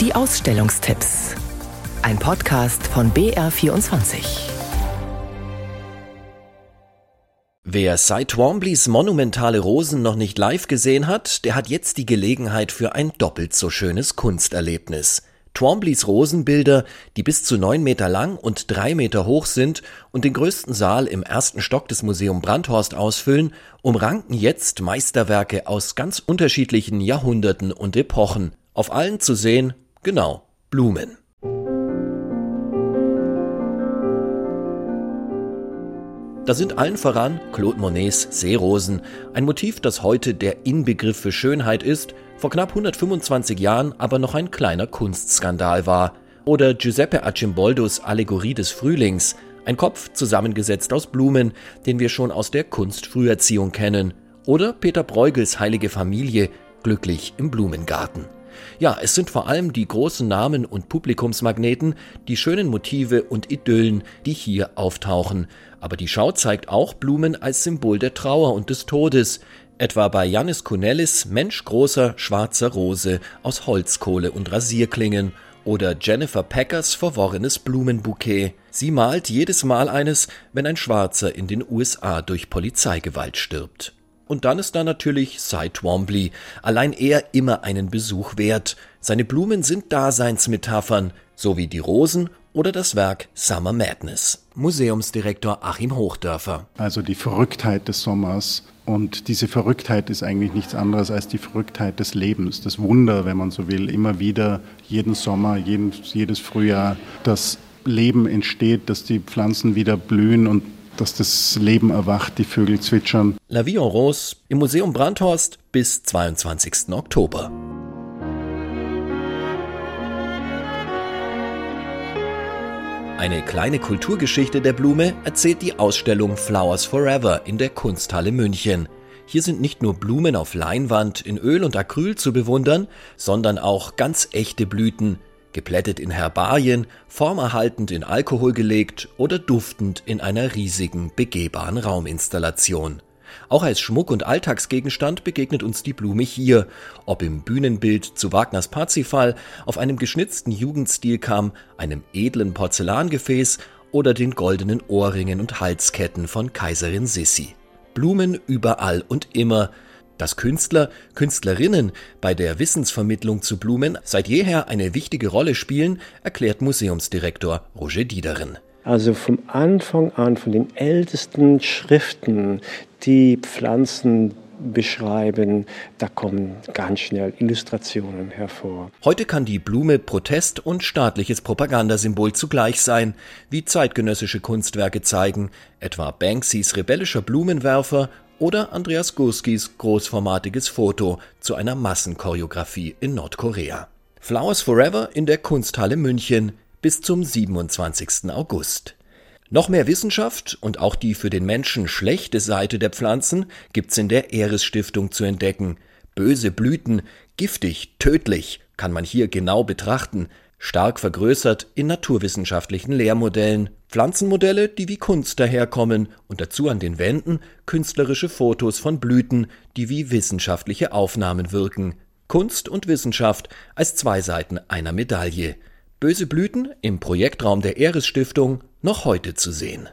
Die Ausstellungstipps. Ein Podcast von BR24. Wer Cy Twombly's monumentale Rosen noch nicht live gesehen hat, der hat jetzt die Gelegenheit für ein doppelt so schönes Kunsterlebnis. Twombly's Rosenbilder, die bis zu neun Meter lang und drei Meter hoch sind und den größten Saal im ersten Stock des Museum Brandhorst ausfüllen, umranken jetzt Meisterwerke aus ganz unterschiedlichen Jahrhunderten und Epochen. Auf allen zu sehen Genau, Blumen. Da sind allen voran Claude Monets Seerosen, ein Motiv, das heute der Inbegriff für Schönheit ist, vor knapp 125 Jahren aber noch ein kleiner Kunstskandal war. Oder Giuseppe Acimboldos Allegorie des Frühlings, ein Kopf zusammengesetzt aus Blumen, den wir schon aus der Kunstfrüherziehung kennen. Oder Peter Bruegels Heilige Familie, glücklich im Blumengarten. Ja, es sind vor allem die großen Namen und Publikumsmagneten, die schönen Motive und Idyllen, die hier auftauchen. Aber die Schau zeigt auch Blumen als Symbol der Trauer und des Todes, etwa bei Janis Kunellis menschgroßer schwarzer Rose aus Holzkohle und Rasierklingen oder Jennifer Packers verworrenes Blumenbouquet. Sie malt jedes Mal eines, wenn ein Schwarzer in den USA durch Polizeigewalt stirbt. Und dann ist da natürlich Cy Twombly, allein er immer einen Besuch wert. Seine Blumen sind Daseinsmetaphern, so wie die Rosen oder das Werk Summer Madness. Museumsdirektor Achim Hochdörfer. Also die Verrücktheit des Sommers. Und diese Verrücktheit ist eigentlich nichts anderes als die Verrücktheit des Lebens, das Wunder, wenn man so will. Immer wieder, jeden Sommer, jeden, jedes Frühjahr, das Leben entsteht, dass die Pflanzen wieder blühen und dass das Leben erwacht, die Vögel zwitschern. La Vie en Rose im Museum Brandhorst bis 22. Oktober. Eine kleine Kulturgeschichte der Blume erzählt die Ausstellung Flowers Forever in der Kunsthalle München. Hier sind nicht nur Blumen auf Leinwand in Öl und Acryl zu bewundern, sondern auch ganz echte Blüten, geplättet in Herbarien, formerhaltend in Alkohol gelegt oder duftend in einer riesigen, begehbaren Rauminstallation. Auch als Schmuck- und Alltagsgegenstand begegnet uns die Blume hier, ob im Bühnenbild zu Wagners Parzifal, auf einem geschnitzten Jugendstilkamm, einem edlen Porzellangefäß oder den goldenen Ohrringen und Halsketten von Kaiserin Sissi. Blumen überall und immer, dass Künstler, Künstlerinnen bei der Wissensvermittlung zu Blumen seit jeher eine wichtige Rolle spielen, erklärt Museumsdirektor Roger Diederin. Also vom Anfang an, von den ältesten Schriften, die Pflanzen beschreiben, da kommen ganz schnell Illustrationen hervor. Heute kann die Blume Protest und staatliches Propagandasymbol zugleich sein, wie zeitgenössische Kunstwerke zeigen, etwa Banksys rebellischer Blumenwerfer oder Andreas Gurskis großformatiges Foto zu einer Massenchoreografie in Nordkorea. Flowers Forever in der Kunsthalle München bis zum 27. August. Noch mehr Wissenschaft und auch die für den Menschen schlechte Seite der Pflanzen gibt's in der Eres Stiftung zu entdecken. Böse Blüten, giftig, tödlich, kann man hier genau betrachten, stark vergrößert in naturwissenschaftlichen Lehrmodellen, Pflanzenmodelle, die wie Kunst daherkommen und dazu an den Wänden künstlerische Fotos von Blüten, die wie wissenschaftliche Aufnahmen wirken. Kunst und Wissenschaft als zwei Seiten einer Medaille. Böse Blüten im Projektraum der Eres Stiftung noch heute zu sehen.